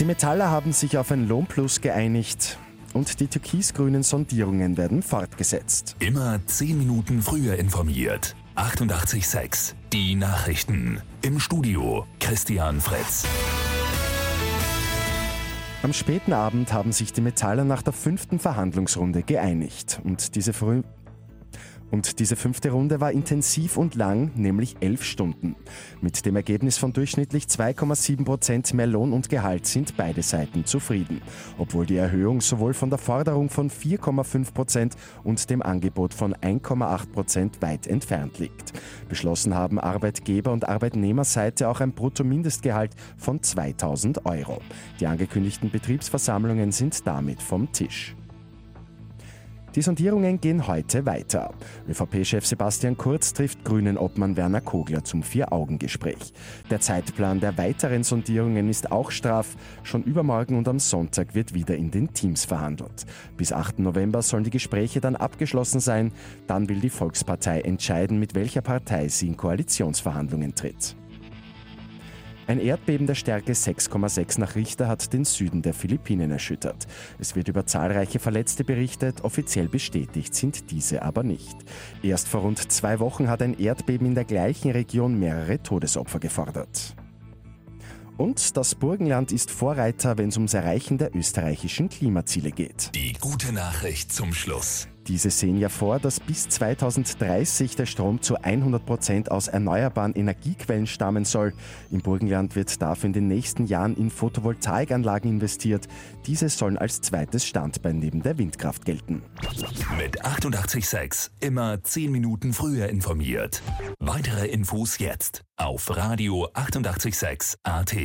Die Metaller haben sich auf ein Lohnplus geeinigt und die türkisgrünen Sondierungen werden fortgesetzt. Immer 10 Minuten früher informiert. 88.6 Die Nachrichten. Im Studio Christian Fritz. Am späten Abend haben sich die Metaller nach der fünften Verhandlungsrunde geeinigt und diese früh und diese fünfte Runde war intensiv und lang, nämlich elf Stunden. Mit dem Ergebnis von durchschnittlich 2,7 Prozent mehr Lohn und Gehalt sind beide Seiten zufrieden. Obwohl die Erhöhung sowohl von der Forderung von 4,5 Prozent und dem Angebot von 1,8 Prozent weit entfernt liegt. Beschlossen haben Arbeitgeber- und Arbeitnehmerseite auch ein Bruttomindestgehalt von 2000 Euro. Die angekündigten Betriebsversammlungen sind damit vom Tisch. Die Sondierungen gehen heute weiter. ÖVP-Chef Sebastian Kurz trifft Grünen-Obmann Werner Kogler zum Vier-Augen-Gespräch. Der Zeitplan der weiteren Sondierungen ist auch straff. Schon übermorgen und am Sonntag wird wieder in den Teams verhandelt. Bis 8. November sollen die Gespräche dann abgeschlossen sein. Dann will die Volkspartei entscheiden, mit welcher Partei sie in Koalitionsverhandlungen tritt. Ein Erdbeben der Stärke 6,6 nach Richter hat den Süden der Philippinen erschüttert. Es wird über zahlreiche Verletzte berichtet, offiziell bestätigt sind diese aber nicht. Erst vor rund zwei Wochen hat ein Erdbeben in der gleichen Region mehrere Todesopfer gefordert. Und das Burgenland ist Vorreiter, wenn es ums Erreichen der österreichischen Klimaziele geht. Die gute Nachricht zum Schluss. Diese sehen ja vor, dass bis 2030 der Strom zu 100 Prozent aus erneuerbaren Energiequellen stammen soll. Im Burgenland wird dafür in den nächsten Jahren in Photovoltaikanlagen investiert. Diese sollen als zweites Standbein neben der Windkraft gelten. Mit 886 immer 10 Minuten früher informiert. Weitere Infos jetzt auf Radio 886 AT.